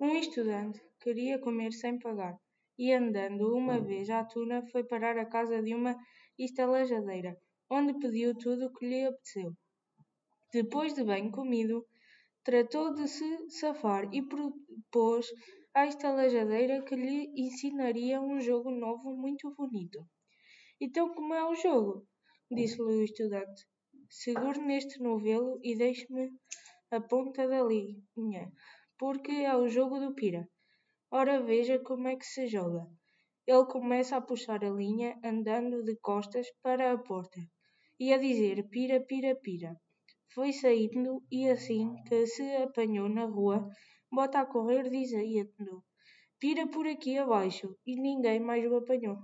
Um estudante queria comer sem pagar e, andando uma vez à tuna, foi parar à casa de uma estalajadeira, onde pediu tudo o que lhe apeteceu. Depois de bem comido, tratou de se safar e propôs à estalajadeira que lhe ensinaria um jogo novo muito bonito. Então, como é o jogo? Disse-lhe o estudante. Segure neste novelo e deixe-me a ponta da linha, porque é o jogo do pira. Ora veja como é que se joga. Ele começa a puxar a linha, andando de costas para a porta, e a dizer pira, pira, pira. Foi saindo e assim que se apanhou na rua, bota a correr dizendo pira por aqui abaixo, e ninguém mais o apanhou.